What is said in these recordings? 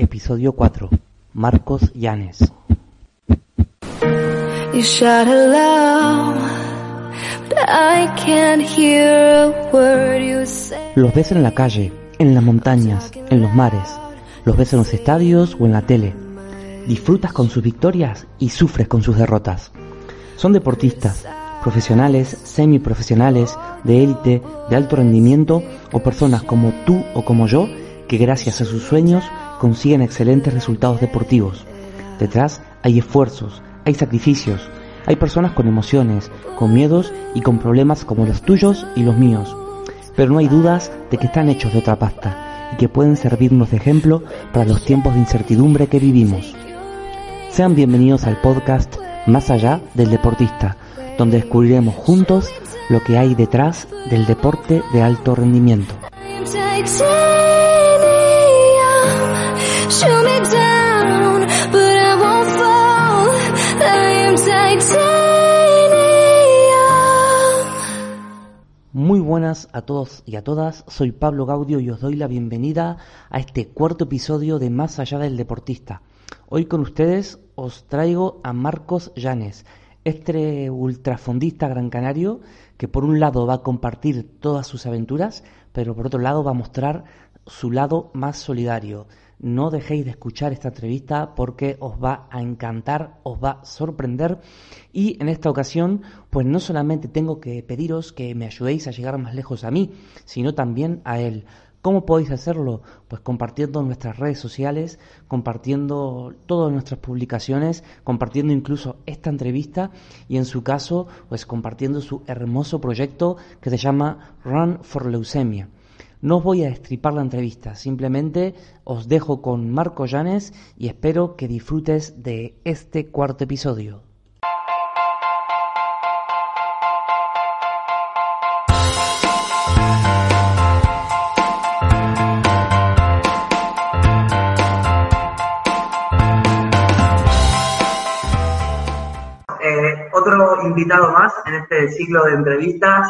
Episodio 4. Marcos Llanes. You shout aloud, but I can't hear a word you say. Los ves en la calle, en las montañas, en los mares. Los ves en los estadios o en la tele. Disfrutas con sus victorias y sufres con sus derrotas. Son deportistas, profesionales, semiprofesionales, de élite, de alto rendimiento o personas como tú o como yo que gracias a sus sueños consiguen excelentes resultados deportivos. Detrás hay esfuerzos, hay sacrificios, hay personas con emociones, con miedos y con problemas como los tuyos y los míos. Pero no hay dudas de que están hechos de otra pasta y que pueden servirnos de ejemplo para los tiempos de incertidumbre que vivimos. Sean bienvenidos al podcast Más allá del deportista, donde descubriremos juntos lo que hay detrás del deporte de alto rendimiento. Muy buenas a todos y a todas, soy Pablo Gaudio y os doy la bienvenida a este cuarto episodio de Más allá del deportista. Hoy con ustedes os traigo a Marcos Llanes, este ultrafondista gran canario que por un lado va a compartir todas sus aventuras, pero por otro lado va a mostrar su lado más solidario. No dejéis de escuchar esta entrevista porque os va a encantar, os va a sorprender y en esta ocasión pues no solamente tengo que pediros que me ayudéis a llegar más lejos a mí, sino también a él. ¿Cómo podéis hacerlo? Pues compartiendo nuestras redes sociales, compartiendo todas nuestras publicaciones, compartiendo incluso esta entrevista y en su caso, pues compartiendo su hermoso proyecto que se llama Run for Leucemia. No os voy a destripar la entrevista, simplemente os dejo con Marco Llanes y espero que disfrutes de este cuarto episodio. Eh, otro invitado más en este ciclo de entrevistas,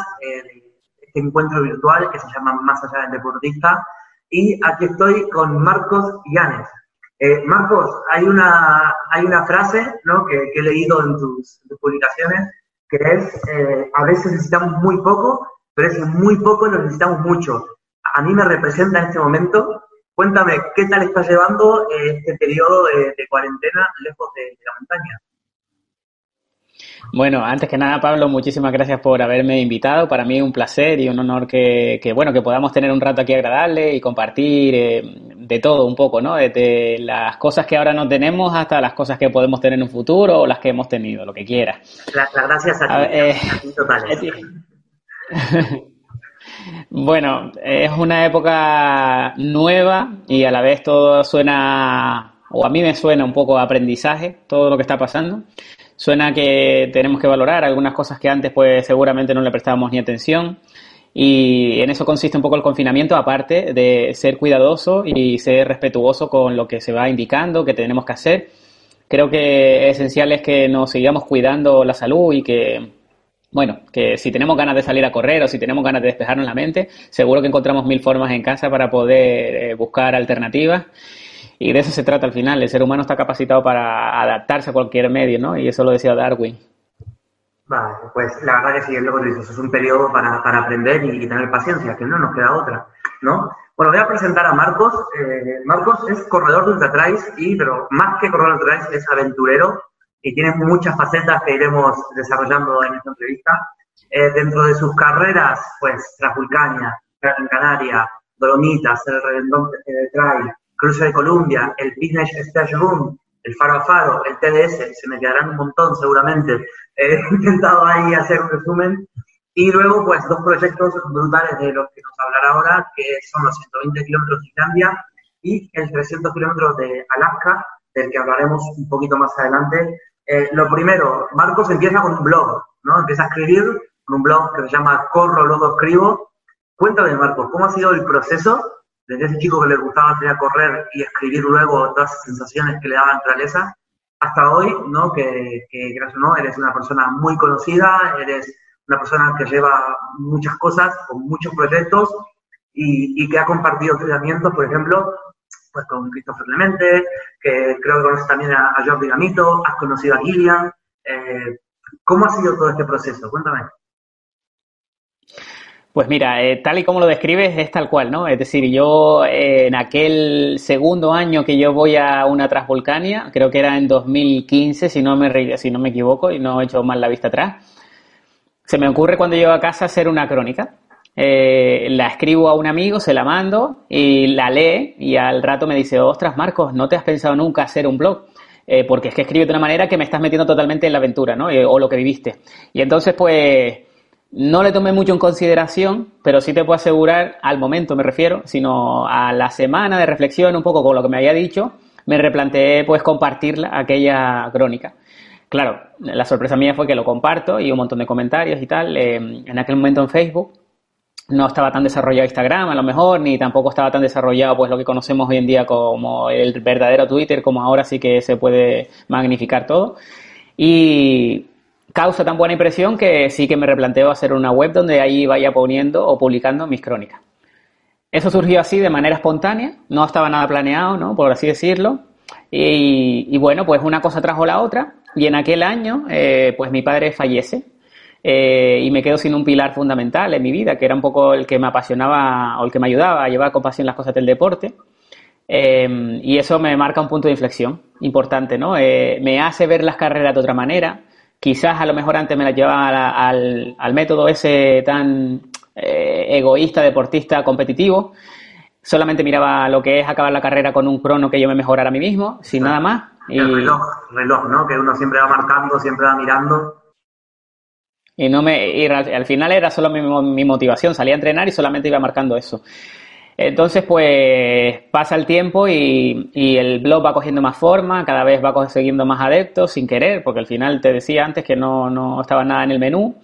este encuentro virtual que se llama Más allá del deportista. Y aquí estoy con Marcos Llanes. Eh, Marcos, hay una, hay una frase ¿no? que, que he leído en tus, tus publicaciones que es, eh, a veces necesitamos muy poco, pero ese muy poco lo necesitamos mucho. A mí me representa en este momento. Cuéntame, ¿qué tal estás llevando eh, este periodo de, de cuarentena lejos de, de la montaña? Bueno, antes que nada, Pablo, muchísimas gracias por haberme invitado. Para mí es un placer y un honor que, que, bueno, que podamos tener un rato aquí agradable y compartir eh, de todo un poco, ¿no? Desde las cosas que ahora no tenemos hasta las cosas que podemos tener en un futuro o las que hemos tenido, lo que quieras. Las la gracias a ti, A ver, eh, a ti totales. Bueno, es una época nueva y a la vez todo suena, o a mí me suena un poco a aprendizaje, todo lo que está pasando. Suena que tenemos que valorar algunas cosas que antes pues seguramente no le prestábamos ni atención y en eso consiste un poco el confinamiento, aparte de ser cuidadoso y ser respetuoso con lo que se va indicando, que tenemos que hacer. Creo que esencial es que nos sigamos cuidando la salud y que, bueno, que si tenemos ganas de salir a correr o si tenemos ganas de despejarnos la mente, seguro que encontramos mil formas en casa para poder eh, buscar alternativas. Y de eso se trata al final. El ser humano está capacitado para adaptarse a cualquier medio, ¿no? Y eso lo decía Darwin. Vale, pues la verdad que sí, es lo que es un periodo para, para aprender y, tener paciencia, que no nos queda otra, ¿no? Bueno, voy a presentar a Marcos. Eh, Marcos es corredor de ultratrails y, pero más que corredor de ultratrails, es aventurero y tiene muchas facetas que iremos desarrollando en esta entrevista. Eh, dentro de sus carreras, pues, Trafulcaña, Gran Canaria, Dolomitas, el Reventón eh, Trail, Cruce de Columbia, el Business Stage Room, el Faro a Faro, el TDS, se me quedarán un montón seguramente. He intentado ahí hacer un resumen. Y luego, pues, dos proyectos brutales de los que nos hablará ahora, que son los 120 kilómetros de Islandia y el 300 kilómetros de Alaska, del que hablaremos un poquito más adelante. Eh, lo primero, Marcos empieza con un blog, ¿no? Empieza a escribir con un blog que se llama Corro, Lodo, Escribo. Cuéntame, Marcos, ¿cómo ha sido el proceso desde ese chico que le gustaba salir correr y escribir luego todas esas sensaciones que le daba naturaleza, hasta hoy, ¿no? Que, gracias no, eres una persona muy conocida, eres una persona que lleva muchas cosas, con muchos proyectos y, que ha compartido entrenamientos, por ejemplo, pues con Christopher Clemente, que creo que conoces también a, a Jordi Gamito, has conocido a Gillian. Eh, ¿Cómo ha sido todo este proceso? Cuéntame. Pues mira, eh, tal y como lo describes es tal cual, ¿no? Es decir, yo eh, en aquel segundo año que yo voy a una Transvolcania, creo que era en 2015, si no me, si no me equivoco y no he hecho mal la vista atrás, se me ocurre cuando llego a casa hacer una crónica. Eh, la escribo a un amigo, se la mando y la lee y al rato me dice, ostras Marcos, ¿no te has pensado nunca hacer un blog? Porque es que escribes de una manera que me estás metiendo totalmente en la aventura, ¿no? O lo que viviste. Y entonces, pues, no le tomé mucho en consideración, pero sí te puedo asegurar, al momento me refiero, sino a la semana de reflexión, un poco con lo que me había dicho, me replanteé, pues, compartir aquella crónica. Claro, la sorpresa mía fue que lo comparto y un montón de comentarios y tal. Eh, en aquel momento en Facebook no estaba tan desarrollado Instagram a lo mejor, ni tampoco estaba tan desarrollado pues lo que conocemos hoy en día como el verdadero Twitter, como ahora sí que se puede magnificar todo. Y causa tan buena impresión que sí que me replanteo hacer una web donde ahí vaya poniendo o publicando mis crónicas. Eso surgió así de manera espontánea, no estaba nada planeado, ¿no? Por así decirlo. Y, bueno, pues una cosa trajo la otra y en aquel año, eh, pues mi padre fallece eh, y me quedo sin un pilar fundamental en mi vida, que era un poco el que me apasionaba o el que me ayudaba a llevar con pasión las cosas del deporte. Eh, y eso me marca un punto de inflexión importante, ¿no? me hace ver las carreras de otra manera. Quizás a lo mejor antes me las llevaba al, al, método ese tan egoísta, deportista, competitivo solamente miraba lo que es acabar la carrera con un crono que yo me mejorara a mí mismo, sin nada más. Y... El reloj, reloj, ¿no? Que uno siempre va marcando, siempre va mirando. Y no me y al final era solo mi, mi, motivación, salía a entrenar y solamente iba marcando eso. Entonces, pues pasa el tiempo y, el blog va cogiendo más forma, cada vez va consiguiendo más adeptos sin querer, porque al final te decía antes que no, no estaba nada en el menú.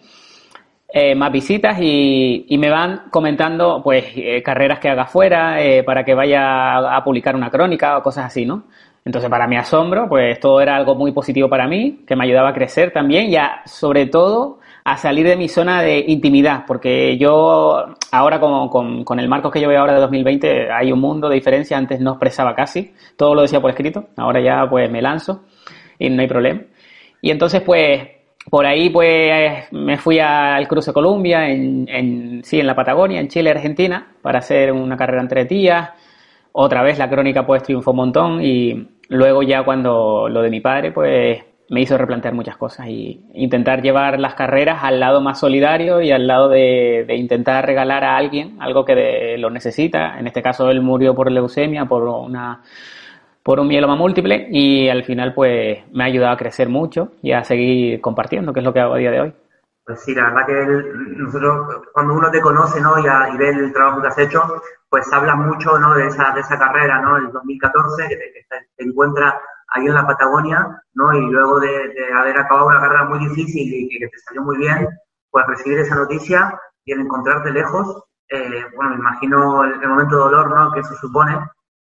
Eh, más visitas y, me van comentando pues eh, carreras que haga fuera eh, para que vaya a, a, publicar una crónica o cosas así, ¿no? Entonces, para mi asombro, pues todo era algo muy positivo para mí, que me ayudaba a crecer también y a, sobre todo a salir de mi zona de intimidad, porque yo ahora con, con, con, el marco que yo veo ahora de 2020 hay un mundo de diferencia, antes no expresaba casi, todo lo decía por escrito, ahora ya pues me lanzo y no hay problema. Y entonces pues por ahí pues me fui al Cruce Columbia, en, en, sí, en la Patagonia, en Chile, Argentina, para hacer una carrera en tres días. Otra vez la crónica pues triunfó un montón y luego ya cuando lo de mi padre pues me hizo replantear muchas cosas y intentar llevar las carreras al lado más solidario y al lado de, intentar regalar a alguien algo que de, lo necesita. En este caso él murió por leucemia, por una por un mieloma múltiple y al final pues me ha ayudado a crecer mucho y a seguir compartiendo, que es lo que hago a día de hoy. Pues sí, la verdad que él, nosotros, cuando uno te conoce ¿no? y, a, y, ve el trabajo que has hecho, pues habla mucho ¿no? de, esa, de esa carrera, ¿no? El 2014, que te, que te encuentra ahí en la Patagonia, ¿no? Y luego de, de, haber acabado una carrera muy difícil y que, que te salió muy bien, pues recibir esa noticia y el encontrarte lejos, eh, bueno, me imagino el, el, momento de dolor, ¿no? Que eso supone,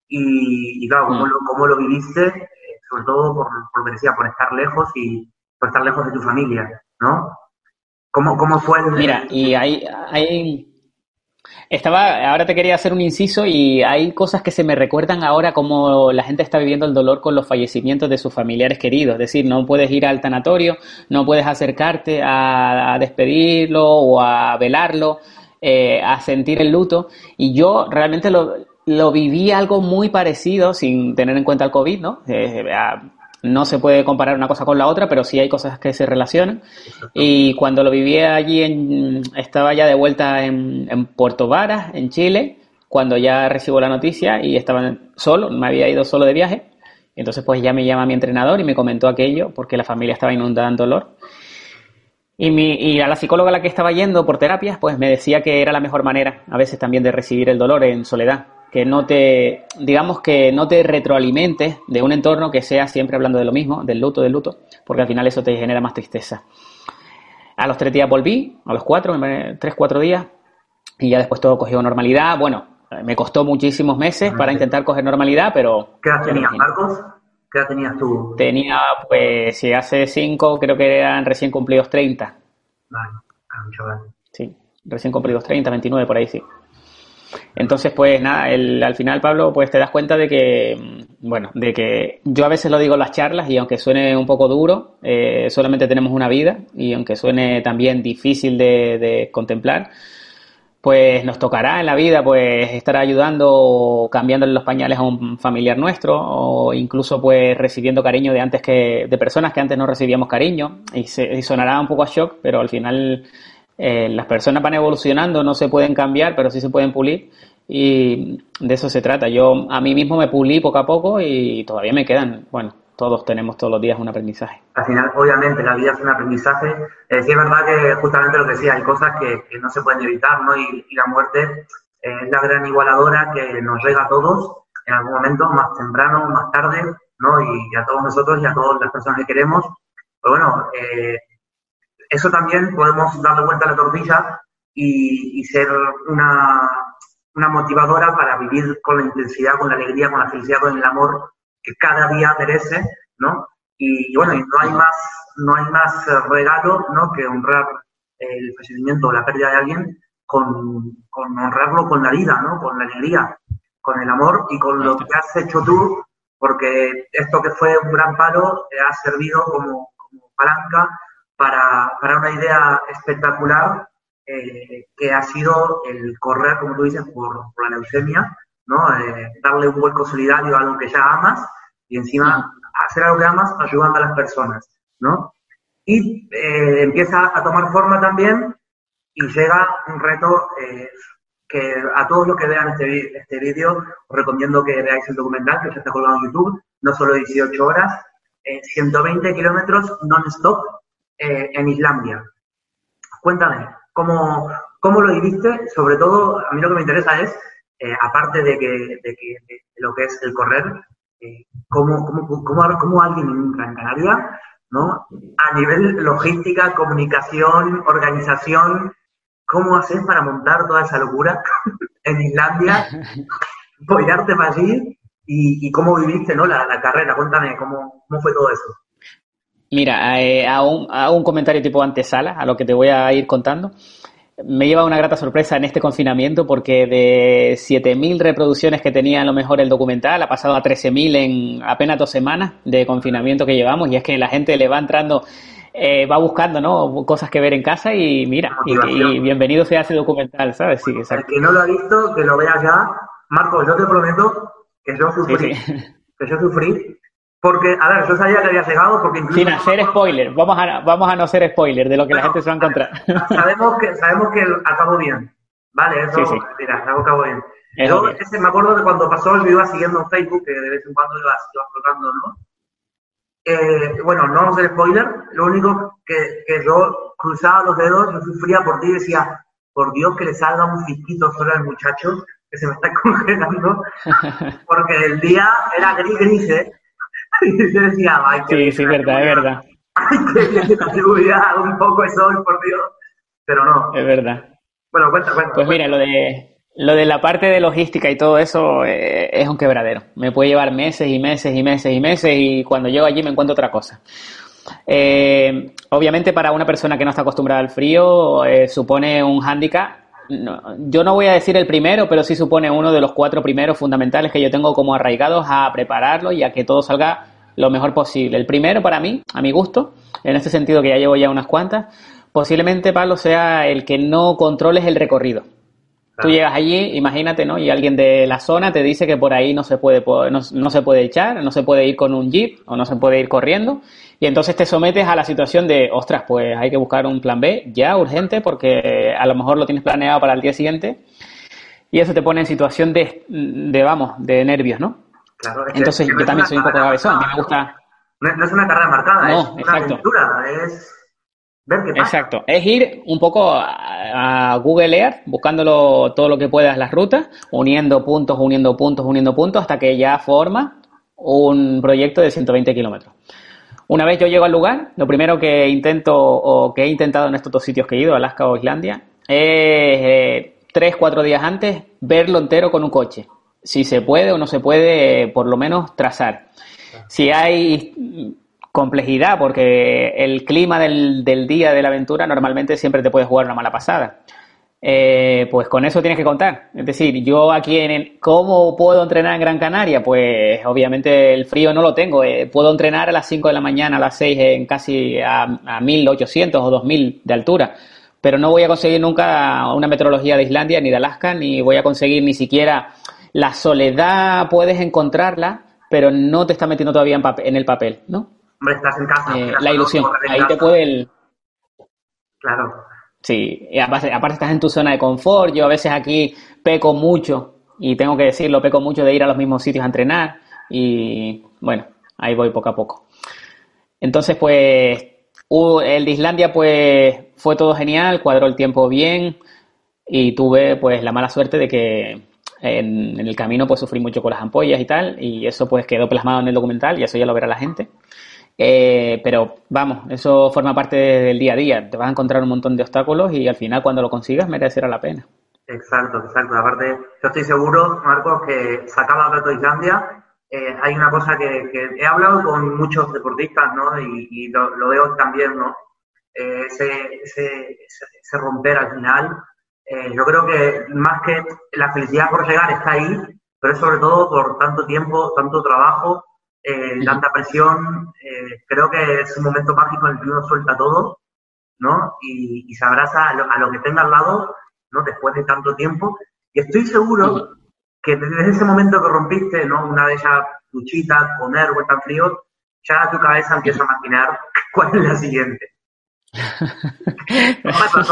y, y claro, cómo, mm. lo, cómo lo viviste, eh, sobre todo por, por lo que decía, por estar lejos y por estar lejos de tu familia, ¿no? ¿Cómo, cómo fue el... Mira, y hay, hay... Estaba, ahora te quería hacer un inciso y hay cosas que se me recuerdan ahora como la gente está viviendo el dolor con los fallecimientos de sus familiares queridos. Es decir, no puedes ir al tanatorio, no puedes acercarte a, despedirlo o a velarlo, eh, a sentir el luto. Y yo realmente lo, lo viví algo muy parecido sin tener en cuenta el COVID, ¿no? Eh, no se puede comparar una cosa con la otra, pero sí hay cosas que se relacionan. Y cuando lo viví allí, en, estaba ya de vuelta en, en, Puerto Varas, en Chile, cuando ya recibo la noticia y estaba solo, me había ido solo de viaje. Entonces pues ya me llama mi entrenador y me comentó aquello porque la familia estaba inundada en dolor. Y, mi, y, a la psicóloga a la que estaba yendo por terapias, pues me decía que era la mejor manera, a veces también, de recibir el dolor en soledad. Que no te, digamos que no te retroalimentes de un entorno que sea siempre hablando de lo mismo, del luto, del luto, porque al final eso te genera más tristeza. A los tres días volví, a los cuatro, tres, cuatro días, y ya después todo cogió normalidad. Bueno, me costó muchísimos meses para intentar coger normalidad, pero... ¿Qué edad tenías, Marcos? ¿Qué edad tenías tú? Tenía, pues, si hace cinco, creo que eran recién cumplidos 30. Vale, mucho Sí, recién cumplidos 30, 29, por ahí sí. Entonces, pues nada, el, al final, Pablo, pues te das cuenta de que, mm, bueno, de que yo a veces lo digo en las charlas y aunque suene un poco duro, eh, solamente tenemos una vida y aunque suene también difícil de, contemplar, pues nos tocará en la vida pues estar ayudando o cambiándole los pañales a un familiar nuestro o incluso pues recibiendo cariño de antes que de personas que antes no recibíamos cariño. Y, se, y sonará un poco a shock, pero al final eh, las personas van evolucionando, no se pueden cambiar, pero sí se pueden pulir y de eso se trata. Yo a mí mismo me pulí poco a poco y todavía me quedan, bueno, todos tenemos todos los días un aprendizaje. Al final, obviamente, la vida es un aprendizaje. Eh, sí es verdad que justamente lo que decía, hay cosas que, no se pueden evitar, ¿no? Y, la muerte eh, es la gran igualadora que nos llega a todos en algún momento, más temprano, más tarde, ¿no? Y, a todos nosotros y a todas las personas que queremos. Pero bueno, eh, eso también podemos darle vuelta a la tortilla y, ser una, una, motivadora para vivir con la intensidad, con la alegría, con la felicidad, con el amor que cada día merece, ¿no? Y, bueno, no hay más, no hay más regalo, ¿no? Que honrar el fallecimiento o la pérdida de alguien con, con, honrarlo con la vida, ¿no? Con la alegría, con el amor y con lo que has hecho tú, porque esto que fue un gran palo te ha servido como, como palanca para, para una idea espectacular eh, que ha sido el correr, como tú dices, por, la leucemia, ¿no? Eh, darle un vuelco solidario a algo que ya amas y encima hacer algo que amas ayudando a las personas, ¿no? Y eh, empieza a tomar forma también y llega un reto que a todos los que vean este, este vídeo os recomiendo que veáis el documental que ya está colgado en YouTube, no solo 18 horas, 120 kilómetros non-stop eh, en Islandia. Cuéntame, ¿cómo, ¿cómo, lo viviste? Sobre todo, a mí lo que me interesa es, eh, aparte de, que, de, que, de, lo que es el correr, eh, ¿cómo, cómo, cómo, alguien en Gran Canaria, ¿no? a nivel logística, comunicación, organización, ¿cómo haces para montar toda esa locura en Islandia, apoyarte para allí y, y, cómo viviste ¿no? la, la carrera? Cuéntame, ¿cómo, ¿cómo fue todo eso? Mira, eh, a, un, a, un, comentario tipo antesala, a lo que te voy a ir contando. Me lleva una grata sorpresa en este confinamiento porque de 7.000 reproducciones que tenía a lo mejor el documental ha pasado a 13.000 en apenas dos semanas de confinamiento que llevamos y es que la gente le va entrando, eh, va buscando ¿no? cosas que ver en casa y mira, y, bienvenido sea ese documental, ¿sabes? Sí, El que no lo ha visto, que lo vea ya. Marco, yo te prometo que yo sufrí, que yo sufrí porque, a ver, yo sabía que había llegado porque incluso... Sin hacer spoiler, vamos a, vamos a no hacer spoiler de lo que la gente se va a encontrar. Sabemos que, sabemos que acabó bien, ¿vale? Eso, sí, sí. mira, acabó bien. yo ese, me acuerdo de cuando pasó, yo iba siguiendo en Facebook, que de vez en cuando iba, iba ¿no? Eh, bueno, no vamos a hacer spoiler, lo único que, que yo cruzaba los dedos, yo sufría por ti y decía, por Dios que le salga un fisquito solo al muchacho, que se me está congelando, porque el día era gris gris, ¿eh? y yo decía, ay, Sí, sí, verdad, es verdad. Ay, que seguridad, un poco de sol, por Dios. Pero no. Es verdad. Bueno, cuenta, cuenta. Pues mira, lo de, lo de la parte de logística y todo eso eh, es un quebradero. Me puede llevar meses y meses y meses y meses y cuando llego allí me encuentro otra cosa. Eh, obviamente para una persona que no está acostumbrada al frío eh, supone un hándicap. Yo no voy a decir el primero, pero sí supone uno de los cuatro primeros fundamentales que yo tengo como arraigados a prepararlo y a que todo salga lo mejor posible. El primero para mí, a mi gusto, en este sentido que ya llevo ya unas cuantas, posiblemente, Pablo, sea el que no controles el recorrido. Tú llegas allí, imagínate, ¿no? Y alguien de la zona te dice que por ahí no se puede, no, se puede echar, no se puede ir con un jeep o no se puede ir corriendo. Y entonces te sometes a la situación de, ostras, pues hay que buscar un plan B ya urgente porque a lo mejor lo tienes planeado para el día siguiente. Y eso te pone en situación de, de vamos, de nervios, ¿no? Entonces yo también soy un poco cabezón, a mí me gusta... No, es una carrera marcada, es una aventura, es... ver qué pasa. Exacto, es ir un poco a, a Google Earth, buscándolo todo lo que puedas las rutas, uniendo puntos, uniendo puntos, uniendo puntos, hasta que ya forma un proyecto de 120 kilómetros. Una vez yo llego al lugar, lo primero que intento o que he intentado en estos dos sitios que he ido, Alaska o Islandia, es eh, tres, cuatro días antes verlo entero con un coche. Si se puede o no se puede, por lo menos trazar. Si hay complejidad, porque el clima del, del día de la aventura normalmente siempre te puede jugar una mala pasada. Eh, pues con eso tienes que contar. Es decir, yo aquí en ¿cómo puedo entrenar en Gran Canaria? Pues obviamente el frío no lo tengo. Eh, puedo entrenar a las 5 de la mañana, a las 6 en casi a, a 1800 o 2000 de altura. Pero no voy a conseguir nunca una meteorología de Islandia ni de Alaska, ni voy a conseguir ni siquiera la soledad, puedes encontrarla, pero no te está metiendo todavía en, papel, en el papel, ¿no? Hombre, estás en casa. Eh, la ilusión. Ahí te puede el, Claro. Sí, y aparte, aparte estás en tu zona de confort. Yo a veces aquí peco mucho, y tengo que decirlo, peco mucho de ir a los mismos sitios a entrenar. Y bueno, ahí voy poco a poco. Entonces, pues, el de Islandia, pues, fue todo genial, cuadró el tiempo bien, y tuve, pues, la mala suerte de que en, en el camino, pues, sufrí mucho con las ampollas y tal, y eso, pues, quedó plasmado en el documental, y eso ya lo verá la gente. Eh, pero vamos, eso forma parte del día a día. Te vas a encontrar un montón de obstáculos y al final cuando lo consigas merecerá la pena. Exacto, exacto. Aparte, yo estoy seguro, Marcos, que sacaba de Islandia. eh, hay una cosa que, que he hablado con muchos deportistas, ¿no? Y, y lo, lo veo también, ¿no? Eh, ese, ese, ese, romper al final. eh, yo creo que más que la felicidad por llegar está ahí, pero sobre todo por tanto tiempo, tanto trabajo, eh, tanta presión. eh, creo que es un momento mágico en el que uno suelta todo, ¿no? Y, y se abraza a lo, a lo que tenga al lado, ¿no? Después de tanto tiempo. Y estoy seguro que desde ese momento que rompiste, ¿no? Una de esas duchitas, comer, vuelta en frío, ya tu cabeza empieza a maquinar cuál es la siguiente.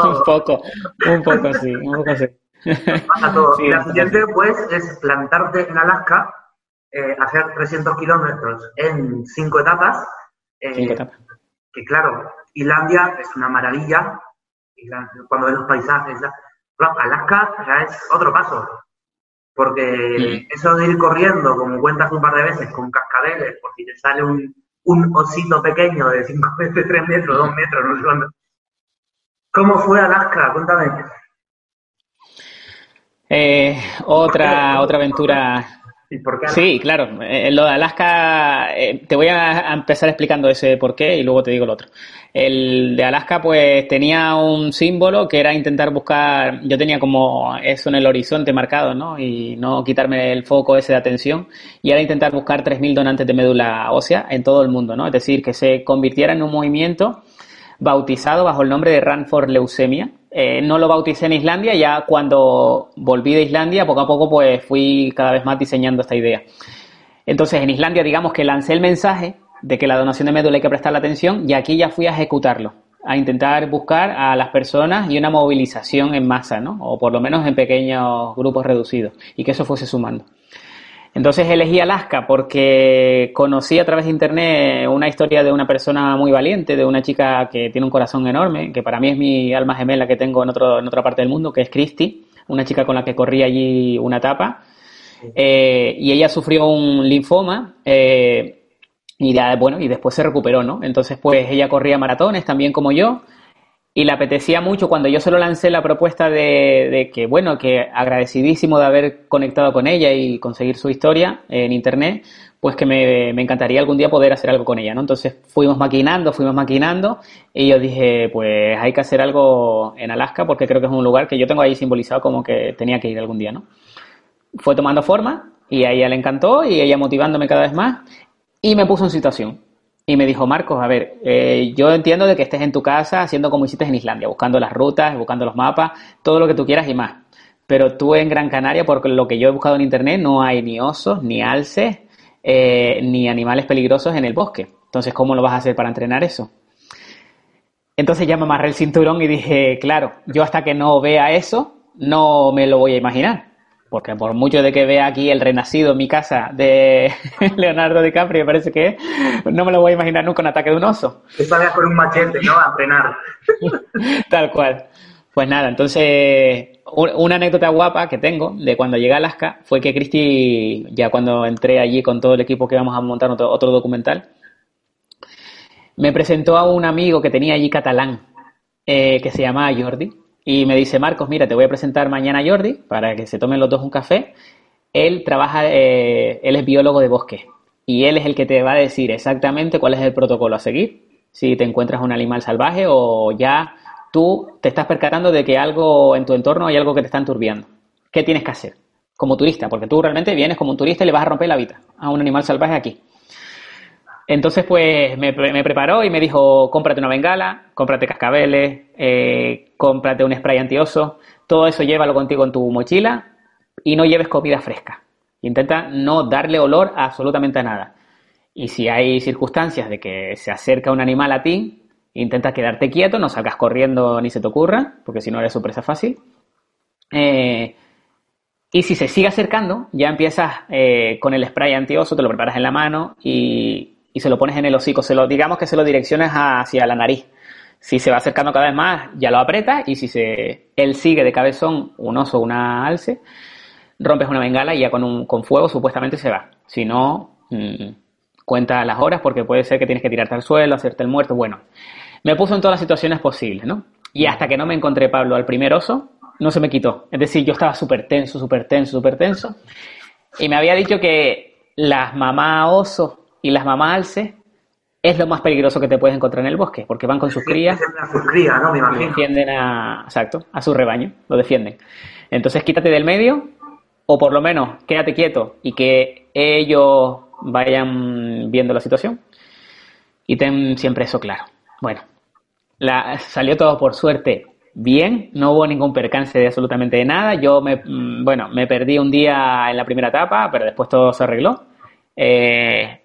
Un poco, un poco sí, un poco sí. Pasa todo. Sí, y la siguiente, pues, es plantarte en Alaska, eh, hacer 300 kilómetros en cinco etapas. eh, Cinco etapas. que claro, Islandia es una maravilla, cuando ves los paisajes, Alaska ya es otro paso, porque Mm. eso de ir corriendo, como cuentas un par de veces, con cascabeles, por si te sale un, un osito pequeño de 5 veces 3 metros, 2 metros, no sé cuánto. ¿Cómo fue Alaska? Cuéntame. Eh, otra, otra aventura. Sí, claro. eh, lo de Alaska, eh, te voy a, empezar explicando ese por qué y luego te digo lo otro. El de Alaska, pues tenía un símbolo que era intentar buscar. Yo tenía como eso en el horizonte marcado, ¿no? Y no quitarme el foco ese de atención. Y era intentar buscar 3.000 donantes de médula ósea en todo el mundo, ¿no? Es decir, que se convirtiera en un movimiento bautizado bajo el nombre de Run for Leucemia. Eh, no lo bauticé en Islandia, ya cuando volví de Islandia, poco a poco pues fui cada vez más diseñando esta idea. Entonces en Islandia digamos que lancé el mensaje de que la donación de médula hay que prestarle atención y aquí ya fui a ejecutarlo, a intentar buscar a las personas y una movilización en masa, ¿no? O por lo menos en pequeños grupos reducidos y que eso fuese sumando. Entonces elegí Alaska porque conocí a través de internet una historia de una persona muy valiente, de una chica que tiene un corazón enorme, que para mí es mi alma gemela que tengo en, otro, en otra parte del mundo, que es Christy, una chica con la que corrí allí una etapa. Eh, y ella sufrió un linfoma eh, y, bueno, y después se recuperó, ¿no? Entonces, pues ella corría maratones también como yo y le apetecía mucho cuando yo solo lancé la propuesta de, de, que, bueno, que agradecidísimo de haber conectado con ella y conseguir su historia en internet, pues que me, me, encantaría algún día poder hacer algo con ella, ¿no? Entonces fuimos maquinando, fuimos maquinando y yo dije, pues hay que hacer algo en Alaska porque creo que es un lugar que yo tengo ahí simbolizado como que tenía que ir algún día, ¿no? Fue tomando forma y a ella le encantó y ella motivándome cada vez más y me puso en situación. Y me dijo, Marcos, a ver, eh, yo entiendo de que estés en tu casa haciendo como hiciste en Islandia, buscando las rutas, buscando los mapas, todo lo que tú quieras y más. Pero tú en Gran Canaria, por lo que yo he buscado en internet, no hay ni osos, ni alces, eh, ni animales peligrosos en el bosque. Entonces, ¿cómo lo vas a hacer para entrenar eso? Entonces ya me amarré el cinturón y dije, claro, yo hasta que no vea eso, no me lo voy a imaginar. Porque por mucho de que vea aquí el renacido en mi casa de Leonardo DiCaprio, parece que no me lo voy a imaginar nunca un ataque de un oso. Que salgas con un machete, ¿no? A entrenar. Tal cual. Pues nada, entonces un- una anécdota guapa que tengo de cuando llegué a Alaska fue que Cristi, ya cuando entré allí con todo el equipo que íbamos a montar otro, otro documental, me presentó a un amigo que tenía allí catalán, eh, que se llamaba Jordi, y me dice, Marcos, mira, te voy a presentar mañana a Jordi para que se tomen los dos un café. Él trabaja, eh, él es biólogo de bosque, y él es el que te va a decir exactamente cuál es el protocolo a seguir, si te encuentras un animal salvaje o ya tú te estás percatando de que algo en tu entorno hay algo que te está enturbiando. ¿Qué tienes que hacer? Como turista, porque tú realmente vienes como un turista y le vas a romper la vida a un animal salvaje aquí. Entonces, pues me, me preparó y me dijo, cómprate una bengala, cómprate cascabeles, eh, cómprate un spray antioso, todo eso llévalo contigo en tu mochila y no lleves comida fresca. Intenta no darle olor a absolutamente a nada. Y si hay circunstancias de que se acerca un animal a ti, intenta quedarte quieto, no salgas corriendo ni se te ocurra, porque si no eres su presa fácil. Eh, y si se sigue acercando, ya empiezas eh, con el spray antioso, te lo preparas en la mano y, se lo pones en el hocico. Se lo, digamos que se lo direcciones hacia la nariz. Si se va acercando cada vez más, ya lo aprietas y si se, él sigue de cabezón un oso o una alce, rompes una bengala y ya con, un, con fuego supuestamente se va. Si no, mmm, cuenta las horas porque puede ser que tienes que tirarte al suelo, hacerte el muerto. Bueno, me puso en todas las situaciones posibles, ¿no? Y hasta que no me encontré, Pablo, al primer oso, no se me quitó. Es decir, yo estaba súper tenso, súper tenso, súper tenso. Y me había dicho que las mamá oso y las mamá alce es lo más peligroso que te puedes encontrar en el bosque, porque van con sus crías. A sus crías, ¿no? Me imagino. defienden a, exacto, a su rebaño, lo defienden. Entonces quítate del medio, o por lo menos quédate quieto y que ellos vayan viendo la situación. Y ten siempre eso claro. Bueno, la, salió todo por suerte bien, no hubo ningún percance de absolutamente nada. Yo me, mm, bueno, me perdí un día en la primera etapa, pero después todo se arregló. Eh,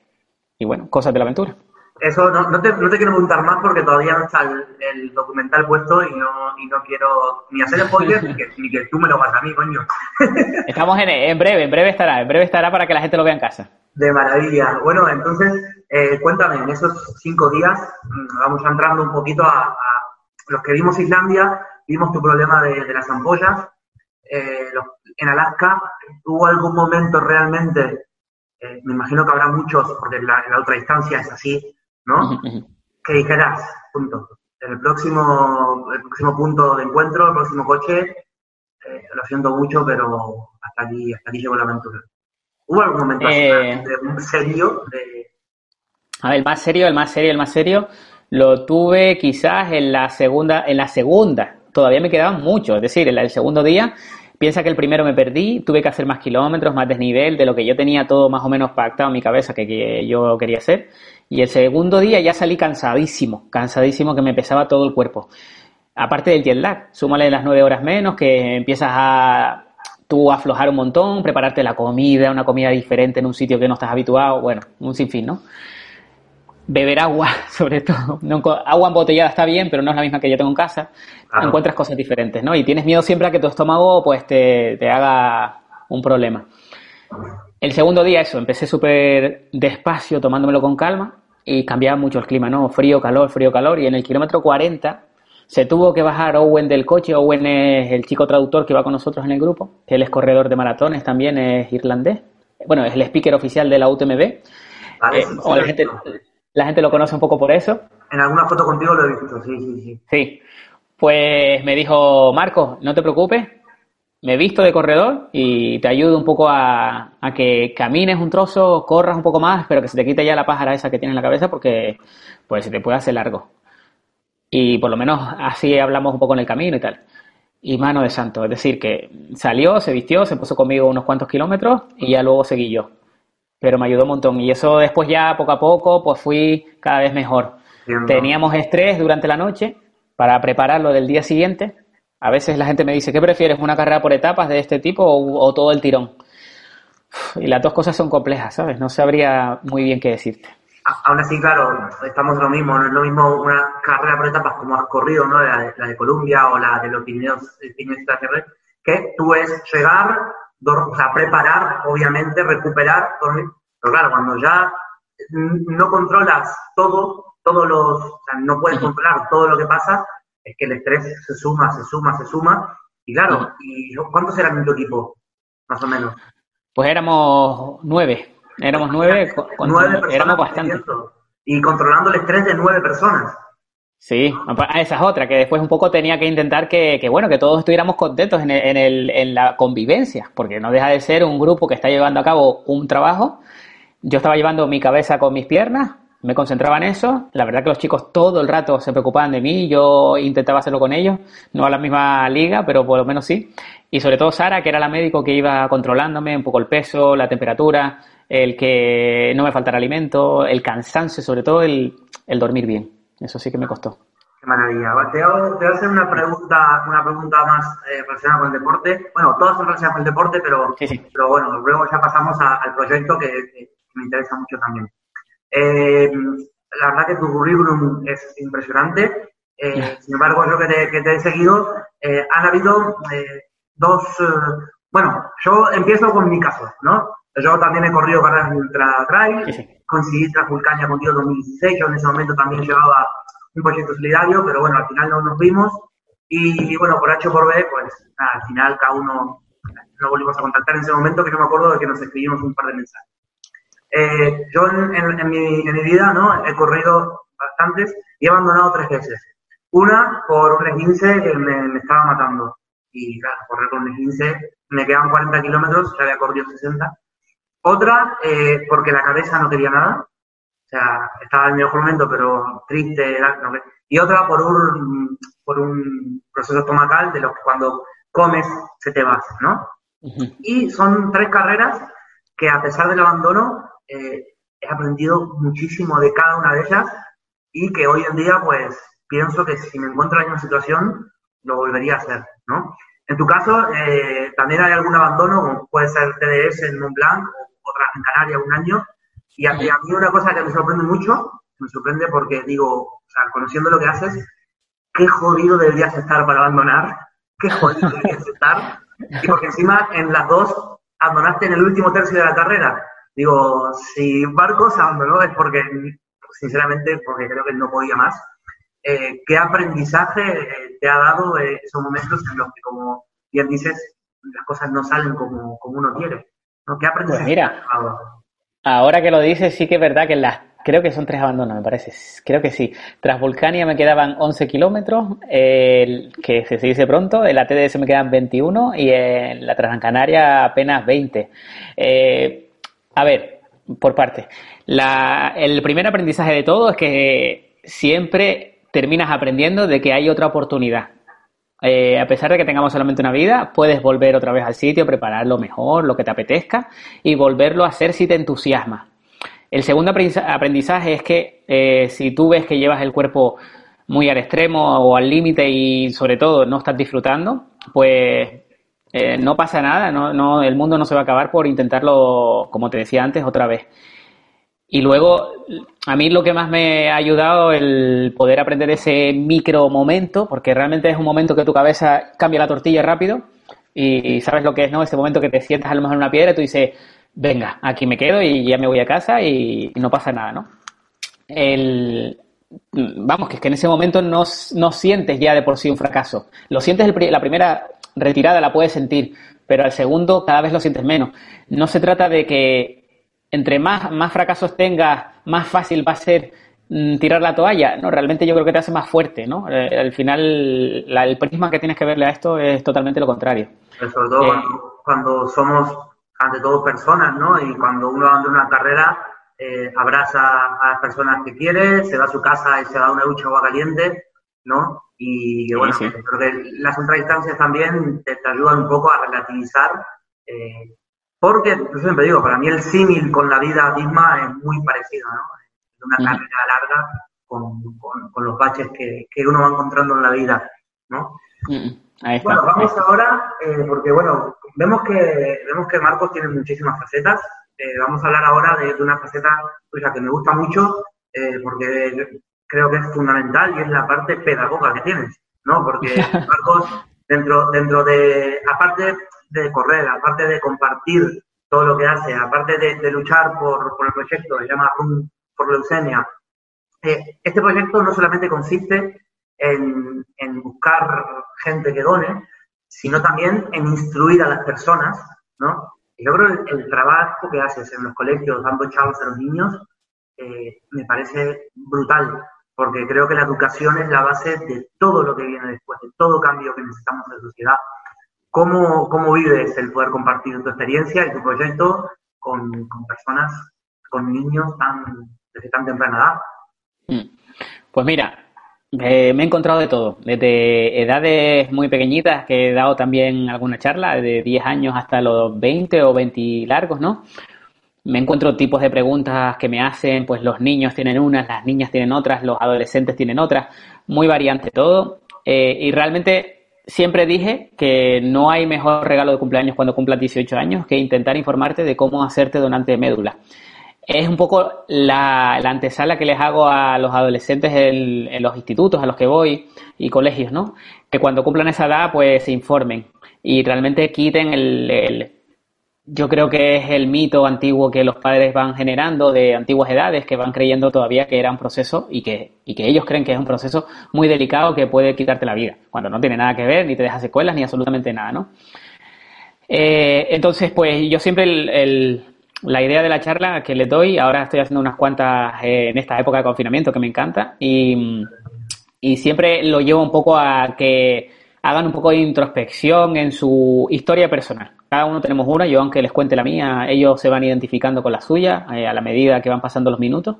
y bueno, cosas de la aventura. Eso no, no, te, no te quiero preguntar más porque todavía no está el, el documental puesto y no, y no quiero ni hacer spoilers ni que, ni que tú me lo vas a mí, coño. Estamos en, en breve, en breve estará, en breve estará para que la gente lo vea en casa. De maravilla. Bueno, entonces, eh, cuéntame, en esos cinco días, mm, vamos entrando un poquito a, a los que vimos Islandia, vimos tu problema de, de las ampollas. Eh, los- en Alaska, ¿hubo algún momento realmente, eh, me imagino que habrá muchos, porque la, la otra distancia es así, ¿no? que dijeras, punto. El próximo, el próximo punto de encuentro, el próximo coche, eh, lo siento mucho, pero hasta aquí, hasta aquí llegó la aventura. ¿Hubo algún momento Eh. de un serio de A ver, el más serio, el más serio, el más serio, lo tuve quizás en la segunda, en la segunda. Todavía me quedaban muchos, es decir, en la- el segundo día, piensa que el primero me perdí, tuve que hacer más kilómetros, más desnivel de lo que yo tenía todo más o menos pactado en mi cabeza que, que yo quería hacer. Y el segundo día ya salí cansadísimo, cansadísimo que me pesaba todo el cuerpo. Aparte del jet lag, súmale las nueve horas menos, que empiezas a tú aflojar un montón, prepararte la comida, una comida diferente en un sitio que no estás habituado, bueno, un sinfín, ¿no? Beber agua, sobre todo. No agua embotellada está bien, pero no es la misma que yo tengo en casa. Claro. Encuentras cosas diferentes, ¿no? Y tienes miedo siempre a que tu estómago pues te, te haga un problema. El segundo día eso, empecé súper despacio, tomándomelo con calma y cambiaba mucho el clima, ¿no? Frío, calor, frío, calor. Y en el kilómetro 40 se tuvo que bajar Owen del coche. Owen es el chico traductor que va con nosotros en el grupo, que él es corredor de maratones, también es irlandés. Bueno, es el speaker oficial de la UTMB. Vale, Eh, o la gente. La gente lo conoce un poco por eso. En alguna foto contigo lo he visto, sí, sí, sí. Sí. Pues me dijo, Marcos, no te preocupes, me visto de corredor y te ayudo un poco a, a que camines un trozo, corras un poco más, pero que se te quite ya la pájara esa que tienes en la cabeza porque pues se te puede hacer largo. Y por lo menos así hablamos un poco en el camino y tal. Y mano de santo, es decir, que salió, se vistió, se puso conmigo unos cuantos kilómetros y ya luego seguí yo. Pero me ayudó un montón. Y eso después ya poco a poco, pues fui cada vez mejor. Teníamos estrés durante la noche para prepararlo del día siguiente. A veces la gente me dice, ¿qué prefieres? ¿Una carrera por etapas de este tipo o, o todo el tirón? Uf, Y las dos cosas son complejas, ¿sabes? No sabría muy bien qué decirte. Aún así, claro, estamos lo mismo, no es lo mismo una carrera por etapas como has corrido, ¿no? La de, la de Colombia o la de los Pirineos, que tú es llegar, o sea, preparar, obviamente, recuperar. Pero claro, cuando ya no controlas todo, todos los, o sea, no puedes controlar todo lo que pasa, es que el estrés se suma, se suma, se suma. Y claro, ¿y cuántos eran en tu equipo? Más o menos. Pues éramos nueve. Éramos nueve. nueve personas. éramos compitiendo. Y controlando el estrés de nueve personas. Sí, ah, esa es otra, que después un poco tenía que intentar que, que, bueno, que todos estuviéramos contentos en, el- en, el- en la convivencia, porque no deja de ser un grupo que está llevando a cabo un trabajo. Yo estaba llevando mi cabeza con mis piernas, me concentraba en eso. La verdad que los chicos todo el rato se preocupaban de mí, yo intentaba hacerlo con ellos, no a la misma liga, pero por lo menos sí. Y sobre todo Sara, que era la médico que iba controlándome un poco el peso, la temperatura, el que no me faltara alimento, el cansancio, sobre todo el, el dormir bien. Eso sí que me costó. Qué maravilla. Te voy, te voy a hacer una pregunta, una pregunta más eh, relacionada con el deporte. Bueno, todas son relacionadas con el deporte, pero, Sí, sí. pero bueno, luego ya pasamos a- al proyecto que, que me interesa mucho también. Eh, la verdad que tu currículum es impresionante. Eh, sin embargo, yo que te, que te he seguido, han habido dos... bueno, yo empiezo con mi caso, ¿no? Yo también he corrido carreras de ultra trail, Sí, sí. coincidí tras Vulcania contigo en 2016, yo en ese momento también llevaba un proyecto solidario, pero bueno, al final no nos vimos y, bueno, por H o por B, pues nada, al final cada uno nos volvimos a contactar en ese momento que yo me acuerdo de que nos escribimos un par de mensajes. Eh, yo en, en- en mi, en mi vida ¿no? he corrido bastantes y he abandonado tres veces. Una por un esguince que me, me estaba matando. Y claro, correr con un esguince, me quedaban 40 kilómetros, ya había corrido 60. Otra eh, porque la cabeza no quería nada. O sea, estaba en mi mejor momento, pero triste. no y otra por un, por un proceso estomacal de los que cuando comes se te va, ¿no? Ujú. Y son tres carreras que a pesar del abandono eh, he aprendido muchísimo de cada una de ellas y que hoy en día pues pienso que si me encuentro en misma situación lo volvería a hacer, ¿no? En tu caso eh, también hay algún abandono, como puede ser TDS en Mont Blanc otras en Canarias un año y a, a mí una cosa que me sorprende mucho, me sorprende porque digo, o sea, conociendo lo que haces, qué jodido deberías estar para abandonar, qué jodido deberías estar y porque encima en las dos abandonaste en el último tercio de la carrera. Digo, si Barcos abandonó es porque, sinceramente, porque creo que no podía más. Eh, ¿Qué aprendizaje eh, te ha dado eh, esos momentos en los que, como bien dices, las cosas no salen como, como uno quiere? ¿No? ¿Qué aprendizaje Pues mira. Ahora que lo dices, sí que es verdad que las, creo que son tres abandonos, me parece. Creo que sí. Tras Vulcania me quedaban 11 kilómetros, el- que se dice pronto, en la TDS me quedan 21 y en la Transcanaria apenas 20. Eh, a ver, por parte. La- el primer aprendizaje de todo es que siempre terminas aprendiendo de que hay otra oportunidad. Eh, a pesar de que tengamos solamente una vida, puedes volver otra vez al sitio, prepararlo mejor, lo que te apetezca y volverlo a hacer si te entusiasma. El segundo aprendiza- aprendizaje es que eh, si tú ves que llevas el cuerpo muy al extremo o al límite y sobre todo no estás disfrutando, pues eh, no pasa nada, no, no, el mundo no se va a acabar por intentarlo, como te decía antes, otra vez. Y luego, a mí lo que más me ha ayudado el poder aprender ese micro momento, porque realmente es un momento que tu cabeza cambia la tortilla rápido y sabes lo que es, ¿no? Ese momento que te sientas a lo mejor en una piedra y tú dices, venga, aquí me quedo y ya me voy a casa y, no pasa nada, ¿no? El, vamos, que es que en ese momento no, no sientes ya de por sí un fracaso. Lo sientes el la primera retirada, la puedes sentir, pero al segundo cada vez lo sientes menos. No se trata de que entre más, más fracasos tengas, más fácil va a ser mm, tirar la toalla. No, realmente yo creo que te hace más fuerte, ¿no? Eh, al final, la- el prisma que tienes que verle a esto es totalmente lo contrario. Pero sobre todo Eh. cuando, somos, ante todo, personas, ¿no? Y cuando uno abandona una carrera, eh, abraza a las personas que quiere, se va a su casa y se da una ducha agua caliente, ¿no? Y bueno, sí. creo que las ultradistancias también te, te ayudan un poco a relativizar, eh, porque, yo siempre digo, para mí el símil con la vida misma es muy parecido, ¿no? Una Ujú. carrera larga con, con- con los baches que, que uno va encontrando en la vida, ¿no? Ahí está. Bueno, ahí vamos está. ahora, eh, porque bueno, vemos que, vemos que Marcos tiene muchísimas facetas. Eh, vamos a hablar ahora de, de una faceta tuya que me gusta mucho, eh, porque creo que es fundamental y es la parte pedagoga que tienes, ¿no? Porque Marcos dentro, dentro de, aparte de correr, aparte de compartir todo lo que hace, aparte de, luchar por, por, el proyecto, se llama Run por Leucemia, eh, este proyecto no solamente consiste en, en, buscar gente que done, sino también en instruir a las personas, ¿no? yo creo que el, trabajo que haces en los colegios dando charlas a los niños eh, me parece brutal, porque creo que la educación es la base de todo lo que viene después, de todo cambio que necesitamos en la sociedad. ¿Cómo, cómo vives el poder compartir tu experiencia y tu proyecto con, con personas, con niños tan, desde tan temprana edad? Mm. Pues mira, me he encontrado de todo, desde edades muy pequeñitas, que he dado también alguna charla, de 10 años hasta los 20 o 20 largos, ¿no? Me encuentro tipos de preguntas que me hacen, pues los niños tienen unas, las niñas tienen otras, los adolescentes tienen otras, muy variante todo. Eh, y realmente siempre dije que no hay mejor regalo de cumpleaños cuando cumplas 18 años que intentar informarte de cómo hacerte donante de médula es un poco la, antesala que les hago a los adolescentes en, los institutos a los que voy y colegios, ¿no? Que cuando cumplan esa edad, pues se informen y realmente quiten el, yo creo que es el mito antiguo que los padres van generando de antiguas edades que van creyendo todavía que era un proceso y que, y que ellos creen que es un proceso muy delicado que puede quitarte la vida, cuando no tiene nada que ver, ni te deja secuelas, ni absolutamente nada, ¿no? Eh, entonces, pues yo siempre el, la idea de la charla que les doy, ahora estoy haciendo unas cuantas eh, en esta época de confinamiento que me encanta y, siempre lo llevo un poco a que hagan un poco de introspección en su historia personal. Cada uno tenemos una, yo aunque les cuente la mía, ellos se van identificando con la suya eh, a la medida que van pasando los minutos.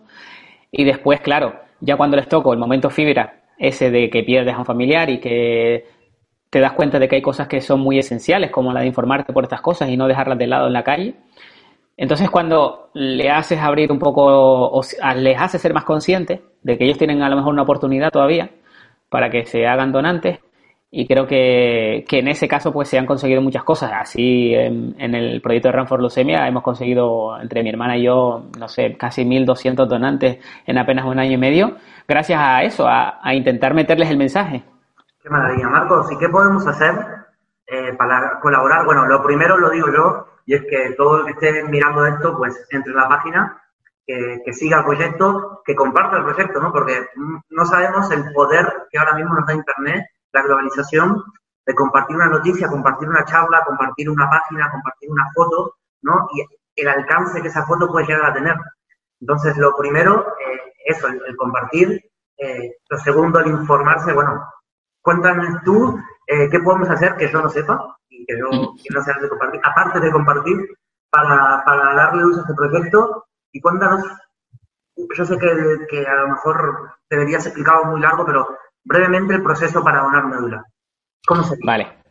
Y después, claro, ya cuando les toco el momento fibra, ese de que pierdes a un familiar y que te das cuenta de que hay cosas que son muy esenciales, como la de informarte por estas cosas y no dejarlas de lado en la calle, entonces, cuando le haces abrir un poco, o les haces ser más conscientes de que ellos tienen a lo mejor una oportunidad todavía para que se hagan donantes, y creo que, en ese caso pues se han conseguido muchas cosas. Así en, el proyecto de Run for Leucemia hemos conseguido entre mi hermana y yo, no sé, casi 1.200 donantes en apenas un año y medio, gracias a eso, a, intentar meterles el mensaje. Qué maravilla, Marcos. ¿Y qué podemos hacer eh, para colaborar? Bueno, lo primero lo digo yo, y es que todo el que esté mirando esto, pues entre en la página, que, siga el proyecto, que comparta el proyecto, ¿no? Porque no sabemos el poder que ahora mismo nos da Internet, la globalización, de compartir una noticia, compartir una charla, compartir una página, compartir una foto, ¿no? Y el alcance que esa foto puede llegar a tener. Entonces, lo primero, eh, eso, el, compartir. Eh, lo segundo, el informarse. Bueno, cuéntame tú eh, qué podemos hacer que yo no sepa que no, de compartir, aparte de compartir, para, para darle uso a este proyecto. Y cuéntanos, yo sé que, que a lo mejor deberías explicarlo muy largo, pero brevemente el proceso para donar médula. ¿Cómo se Vale.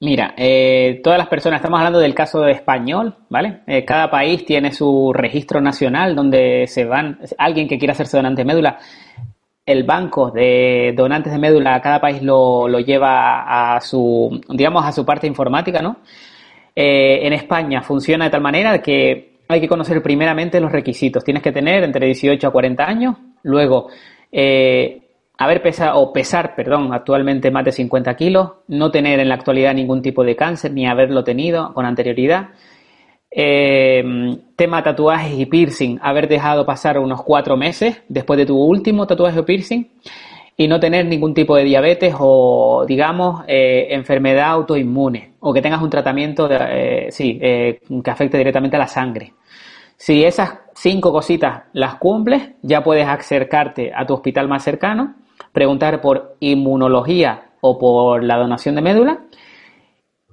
Mira, eh, todas las personas, estamos hablando del caso de español, ¿vale? Eh, cada país tiene su registro nacional donde se van, alguien que quiera hacerse donante de médula, el banco de donantes de médula, cada país lo, lleva a su, digamos, a su parte informática, ¿no? Eh, en España funciona de tal manera que hay que conocer primeramente los requisitos. Tienes que tener entre 18 a 40 años, luego haber pesado, o pesar, perdón, actualmente más de 50 kilos, no tener en la actualidad ningún tipo de cáncer ni haberlo tenido con anterioridad, eh, tema tatuajes y piercing, haber dejado pasar unos cuatro meses después de tu último tatuaje o piercing y no tener ningún tipo de diabetes o, digamos, eh, enfermedad autoinmune o que tengas un tratamiento eh, sí, eh, que afecte directamente a la sangre. Si esas cinco cositas las cumples, ya puedes acercarte a tu hospital más cercano, preguntar por inmunología o por la donación de médula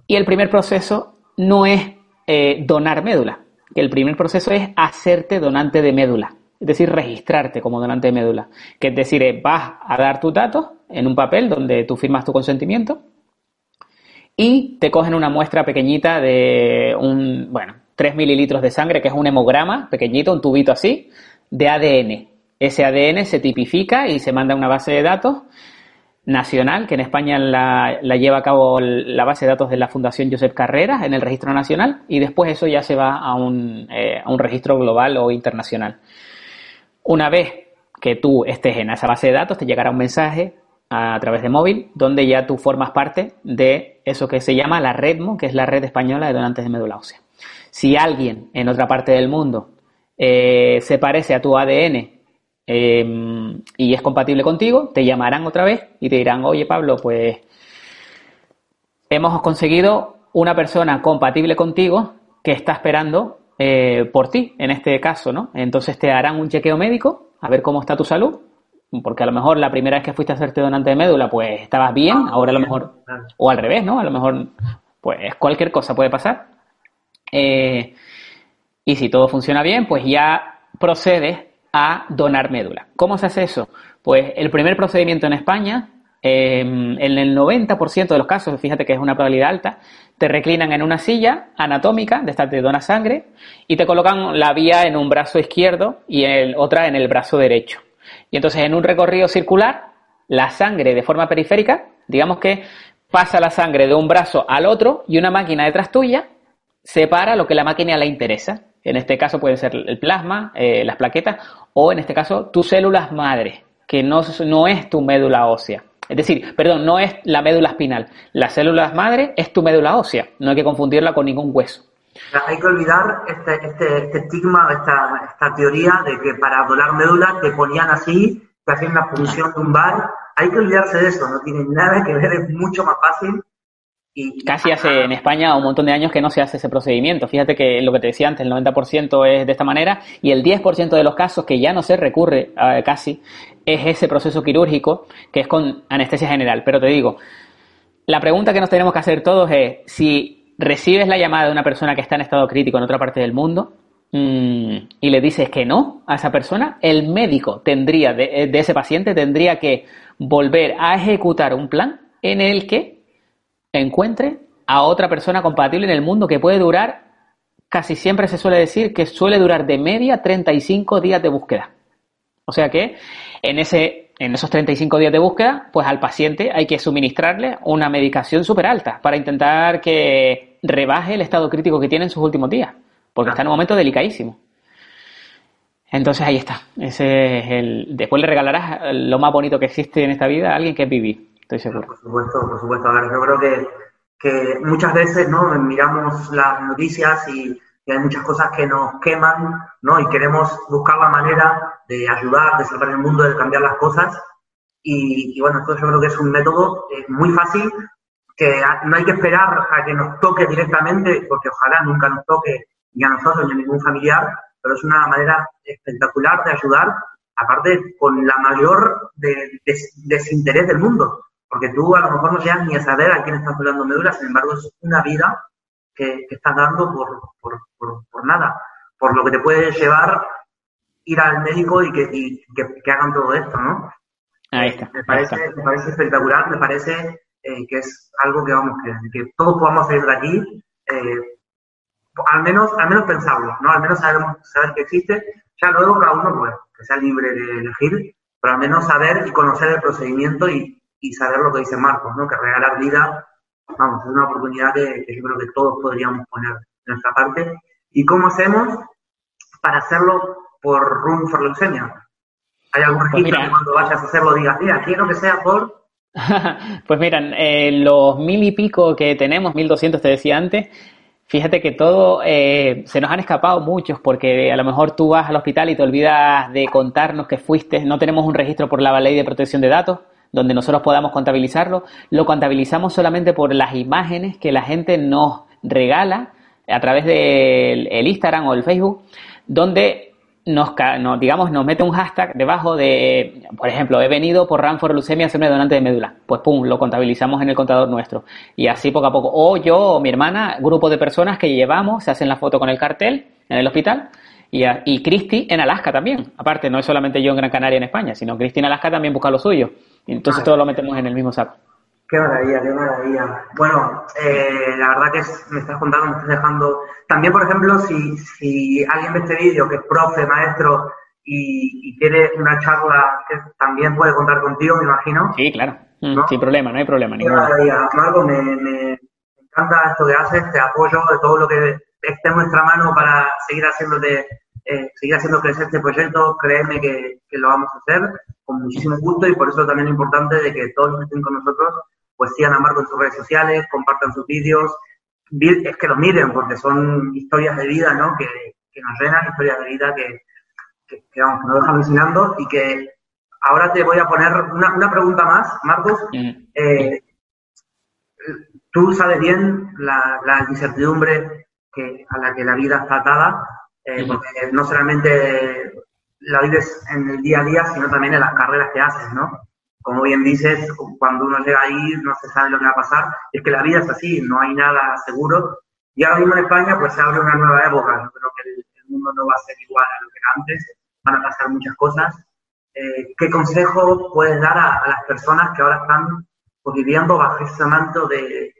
y el primer proceso no es eh, donar médula. El primer proceso es hacerte donante de médula, es decir, registrarte como donante de médula. Que es decir, eh, vas a dar tus datos en un papel donde tú firmas tu consentimiento y te cogen una muestra pequeñita de un, bueno, 3 mililitros de sangre, que es un hemograma pequeñito, un tubito así, de ADN. Ese ADN se tipifica y se manda a una base de datos nacional, que en España la, lleva a cabo la base de datos de la Fundación Josep Carreras en el registro nacional y después eso ya se va a un, eh, a un registro global o internacional. Una vez que tú estés en esa base de datos, te llegará un mensaje a través de móvil, donde ya tú formas parte de eso que se llama la REDMO, que es la Red Española de Donantes de Médula Ósea. Si alguien en otra parte del mundo eh, se parece a tu ADN eh, y es compatible contigo, te llamarán otra vez y te dirán, oye Pablo, pues hemos conseguido una persona compatible contigo que está esperando eh, por ti, en este caso, ¿no? Entonces te harán un chequeo médico a ver cómo está tu salud, porque a lo mejor la primera vez que fuiste a hacerte donante de médula, pues estabas bien, ahora a lo mejor, o al revés, ¿no? A lo mejor, pues cualquier cosa puede pasar. Eh, y si todo funciona bien, pues ya procedes a donar médula. ¿Cómo se hace eso? Pues el primer procedimiento en España, em, en el 90% de los casos, fíjate que es una probabilidad alta, te reclinan en una silla anatómica, de esta te dona sangre, y te colocan la vía en un brazo izquierdo y el, otra en el brazo derecho. Y entonces en un recorrido circular, la sangre de forma periférica, digamos que pasa la sangre de un brazo al otro y una máquina detrás tuya separa lo que la máquina le interesa. En este caso puede ser el plasma, eh, las plaquetas o en este caso tus células madre, que no, no es tu médula ósea. Es decir, perdón, no es la médula espinal. Las células madre es tu médula ósea. No hay que confundirla con ningún hueso. Hay que olvidar este, este, este estigma, esta, esta, teoría de que para donar médula te ponían así, te hacían una punción lumbar. Hay que olvidarse de eso, no tiene nada que ver, es mucho más fácil Casi hace en España un montón de años que no se hace ese procedimiento. Fíjate que lo que te decía antes, el 90% es de esta manera y el 10% de los casos que ya no se recurre casi es ese proceso quirúrgico que es con anestesia general. Pero te digo, la pregunta que nos tenemos que hacer todos es si recibes la llamada de una persona que está en estado crítico en otra parte del mundo mm, y le dices que no a esa persona, el médico tendría, de ese paciente, tendría que volver a ejecutar un plan en el que encuentre a otra persona compatible en el mundo que puede durar, casi siempre se suele decir que suele durar de media 35 días de búsqueda. O sea que en, ese, en esos 35 días de búsqueda, pues al paciente hay que suministrarle una medicación súper alta para intentar que rebaje el estado crítico que tiene en sus últimos días, porque está en un momento delicadísimo. Entonces ahí está. Ese es el. Después le regalarás lo más bonito que existe en esta vida a alguien que es vivir. Por supuesto, por supuesto. A ver, yo creo que, que muchas veces ¿no? miramos las noticias y, hay muchas cosas que nos queman, ¿no? Y queremos buscar la manera de ayudar, de salvar el mundo, de cambiar las cosas. Y, bueno, esto yo creo que es un método muy fácil, que no hay que esperar a que nos toque directamente, porque ojalá nunca nos toque ni a nosotros ni a ningún familiar, pero es una manera espectacular de ayudar, aparte con la mayor desinterés del mundo. Porque tú a lo mejor no llegas ni a saber a quién estás hablando médula, sin embargo es una vida que, estás dando por, nada, por lo que te puede llevar ir al médico y que, que, hagan todo esto, ¿no? Ahí está. Me parece, Me parece espectacular, me parece eh, que es algo que vamos, que, todos podamos salir de aquí, eh, al menos, al menos pensarlo, ¿no? Al menos saber, saber que existe, ya luego cada uno pues, que sea libre de elegir, pero al menos saber y conocer el procedimiento y, y saber lo que dice Marcos, ¿no? Que regalar vida, vamos, es una oportunidad que, yo creo que todos podríamos poner de nuestra parte. ¿Y cómo hacemos para hacerlo por Room for Leucemia? ¿Hay algún pues registro que cuando vayas a hacerlo digas, mira, quiero que sea por... pues miran, eh, los mil y pico que tenemos, mil doscientos te decía antes, Fíjate que todo eh, se nos han escapado muchos porque a lo mejor tú vas al hospital y te olvidas de contarnos que fuiste. No tenemos un registro por la ley de protección de datos donde nosotros podamos contabilizarlo, lo contabilizamos solamente por las imágenes que la gente nos regala a través del Instagram o el Facebook, donde nos, digamos, nos mete un hashtag debajo de, por ejemplo, he venido por Ranford Leucemia a hacerme donante de médula. Pues pum, lo contabilizamos en el contador nuestro. Y así poco a poco. O yo o mi hermana, grupo de personas que llevamos, se hacen la foto con el cartel en el hospital. Y, y Cristi en Alaska también. Aparte, no es solamente yo en Gran Canaria en España, sino Cristi en Alaska también busca lo suyo. Entonces todo lo metemos en el mismo saco. Qué maravilla, qué maravilla. Bueno, eh, la verdad que me estás contando, me estás dejando. También, por ejemplo, si, si alguien ve este vídeo que es profe, maestro y, quiere una charla, que también puede contar contigo, me imagino. Sí, claro. Mm, sin problema, no hay problema. Qué maravilla. Marco, me, me, encanta esto que haces, te apoyo de todo lo que esté en nuestra mano para seguir haciéndote eh, seguir haciendo crecer este proyecto, créeme que, que, lo vamos a hacer con muchísimo gusto y por eso también es importante de que todos los que estén con nosotros pues sigan a Marco en sus redes sociales, compartan sus vídeos, es que los miren porque son historias de vida, ¿no? Que, que nos llenan, historias de vida que, que, vamos, nos dejan alucinando y que ahora te voy a poner una, una pregunta más, Marcos. Eh, tú sabes bien la, la incertidumbre que, a la que la vida está atada, eh, porque no solamente la vives en el día a día, sino también en las carreras que haces, ¿no? Como bien dices, cuando uno llega ahí no se sabe lo que va a pasar. Es que la vida es así, no hay nada seguro. Y ahora mismo en España pues se abre una nueva época. Yo creo que el, mundo no va a ser igual a lo que era antes. Van a pasar muchas cosas. Eh, ¿Qué consejo puedes dar a, las personas que ahora están pues, viviendo bajo ese manto de,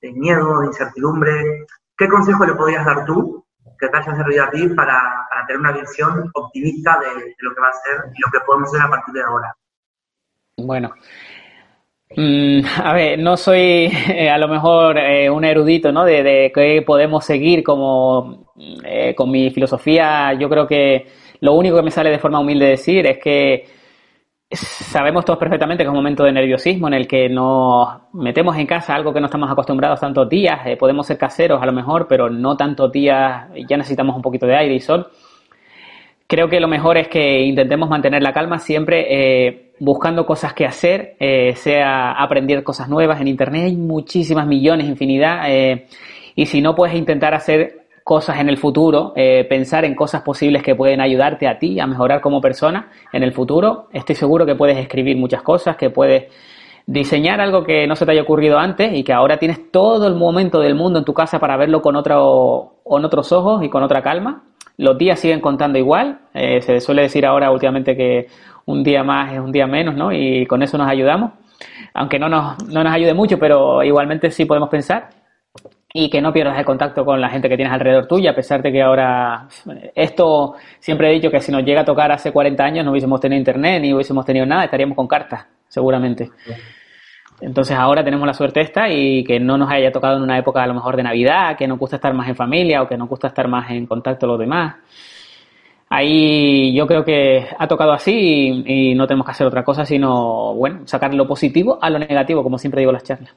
de miedo, de incertidumbre? ¿Qué consejo le podrías dar tú que te haya servido a ti para, para tener una visión optimista de, de, lo que va a ser y lo que podemos hacer a partir de ahora? Bueno, mm, a ver, no soy eh, a lo mejor eh, un erudito, ¿no? De, de que podemos seguir como eh, con mi filosofía. Yo creo que lo único que me sale de forma humilde decir es que sabemos todos perfectamente que es un momento de nerviosismo en el que nos metemos en casa algo que no estamos acostumbrados tantos días. Eh, podemos ser caseros a lo mejor, pero no tantos días. Ya necesitamos un poquito de aire y sol. Creo que lo mejor es que intentemos mantener la calma siempre eh, buscando cosas que hacer, eh, sea aprender cosas nuevas. En Internet hay muchísimas millones, infinidad. Y si no, puedes intentar hacer cosas en el futuro, eh, pensar en cosas posibles que pueden ayudarte a ti a mejorar como persona en el futuro. Estoy seguro que puedes escribir muchas cosas, que puedes diseñar algo que no se te haya ocurrido antes y que ahora tienes todo el momento del mundo en tu casa para verlo con, otro, con otros ojos y con otra calma. Los días siguen contando igual. Eh, se suele decir ahora últimamente que un día más es un día menos, ¿no? Y con eso nos ayudamos. Aunque no nos, no nos ayude mucho, pero igualmente sí podemos pensar. Y que no pierdas el contacto con la gente que tienes alrededor tuya, a pesar de que ahora. Esto siempre he dicho que si nos llega a tocar hace 40 años no hubiésemos tenido internet ni hubiésemos tenido nada, estaríamos con cartas, seguramente. Entonces ahora tenemos la suerte esta y que no nos haya tocado en una época a lo mejor de Navidad, que nos gusta estar más en familia o que nos gusta estar más en contacto con los demás. Ahí yo creo que ha tocado así y, no tenemos que hacer otra cosa sino, bueno, sacar lo positivo a lo negativo, como siempre digo las charlas.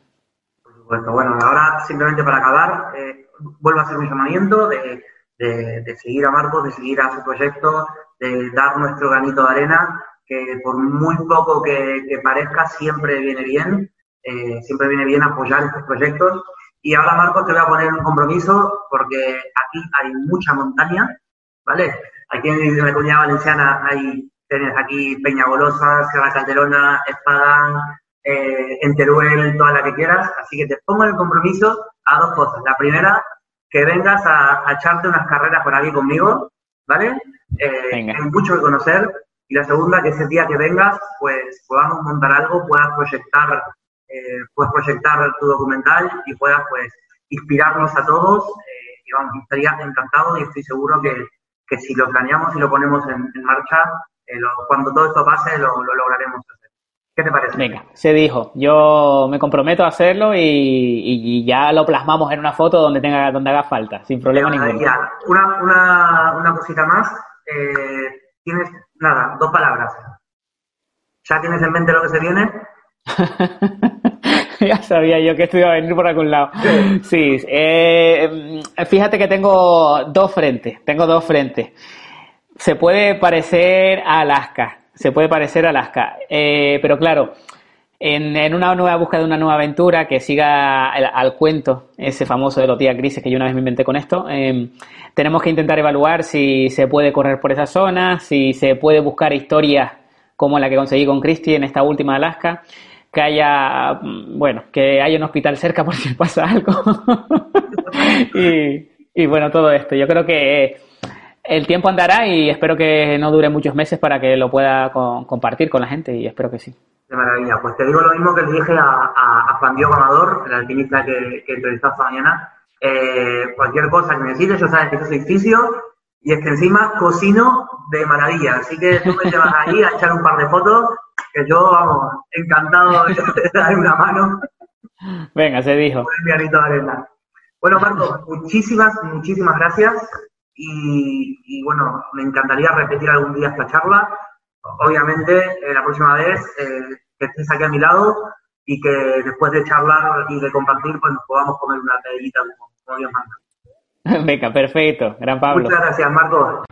Supuesto. Bueno, ahora simplemente para acabar, eh, vuelvo a hacer un llamamiento de, de, de seguir a Marcos, de seguir a su proyecto, de dar nuestro granito de arena que por muy poco que, que parezca, siempre viene bien, eh, siempre viene bien apoyar estos proyectos. Y ahora, Marcos, te voy a poner un compromiso, porque aquí hay mucha montaña, ¿vale? Aquí en la comunidad valenciana hay, tienes aquí Peña Golosa, Sierra Calderona, Espadán, eh, en Teruel, toda la que quieras. Así que te pongo el compromiso a dos cosas. La primera, que vengas a, a echarte unas carreras por aquí conmigo, ¿vale? Eh, hay mucho que conocer, y la segunda, que ese día que vengas, pues podamos montar algo, puedas proyectar, eh, puedas proyectar tu documental y puedas pues inspirarnos a todos. Eh, y vamos, estaría encantado y estoy seguro que, que si lo planeamos y lo ponemos en, en marcha, eh, lo, cuando todo esto pase, lo, lo, lograremos hacer. ¿Qué te parece? Venga, se dijo. Yo me comprometo a hacerlo y, y ya lo plasmamos en una foto donde tenga donde haga falta, sin problema ninguno. Una, una, una cosita más. Eh, tienes nada, dos palabras. ¿Ya tienes en mente lo que se viene? ya sabía yo que esto iba a venir por algún lado. Sí, eh, fíjate que tengo dos frentes, tengo dos frentes. Se puede parecer a Alaska, se puede parecer a Alaska, eh, pero claro, en, una nueva búsqueda de una nueva aventura que siga al, cuento, ese famoso de los días grises que yo una vez me inventé con esto, eh, tenemos que intentar evaluar si se puede correr por esa zona, si se puede buscar historias como la que conseguí con Christy en esta última Alaska, que haya, bueno, que haya un hospital cerca por si pasa algo. y bueno, todo esto. Yo creo que el tiempo andará y espero que no dure muchos meses para que lo pueda con, compartir con la gente y espero que sí. De maravilla. Pues te digo lo mismo que le dije a, a, a Juan Diego Amador, el alpinista que, que entrevistaste esta mañana. Eh, cualquier cosa que necesites, yo sabes que yo soy fisio y es que encima cocino de maravilla. Así que tú me llevas ahí a echar un par de fotos, que yo, vamos, encantado de dar una mano. Venga, se dijo. Bueno, Marco, muchísimas, muchísimas gracias. Y, bueno, me encantaría repetir algún día esta charla. Obviamente, eh, la próxima vez eh, que estés aquí a mi lado y que después de charlar y de compartir, pues nos podamos comer una pedita como, Dios manda. Venga, perfecto. Gran Pablo. Muchas gracias, Marco.